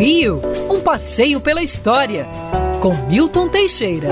Rio, um passeio pela história, com Milton Teixeira.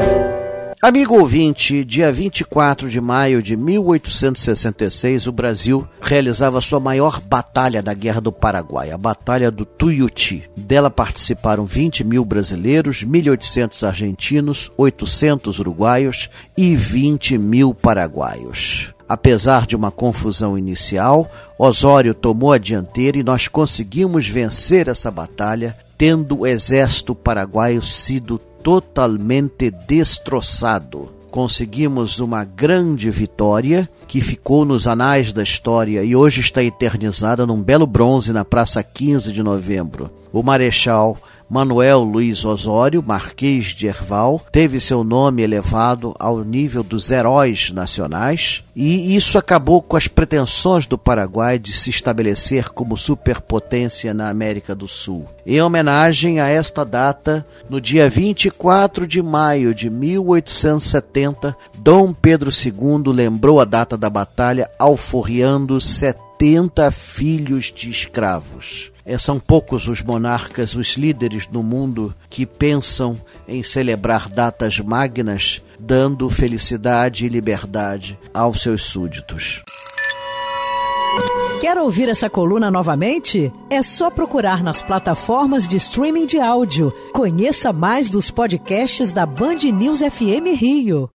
Amigo ouvinte, dia 24 de maio de 1866, o Brasil realizava sua maior batalha da Guerra do Paraguai, a Batalha do Tuiuti. Dela participaram 20 mil brasileiros, 1.800 argentinos, 800 uruguaios e 20 mil paraguaios. Apesar de uma confusão inicial, Osório tomou a dianteira e nós conseguimos vencer essa batalha, tendo o exército paraguaio sido totalmente destroçado. Conseguimos uma grande vitória que ficou nos anais da história e hoje está eternizada num belo bronze na Praça 15 de Novembro. O Marechal Manuel Luiz Osório, Marquês de Herval, teve seu nome elevado ao nível dos heróis nacionais e isso acabou com as pretensões do Paraguai de se estabelecer como superpotência na América do Sul. Em homenagem a esta data, no dia 24 de maio de 1870, Dom Pedro II lembrou a data da batalha alforriando 70 filhos de escravos. É, são poucos os monarcas, os líderes no mundo que pensam em celebrar datas magnas, dando felicidade e liberdade aos seus súditos. Quer ouvir essa coluna novamente? É só procurar nas plataformas de streaming de áudio. Conheça mais dos podcasts da Band News FM Rio.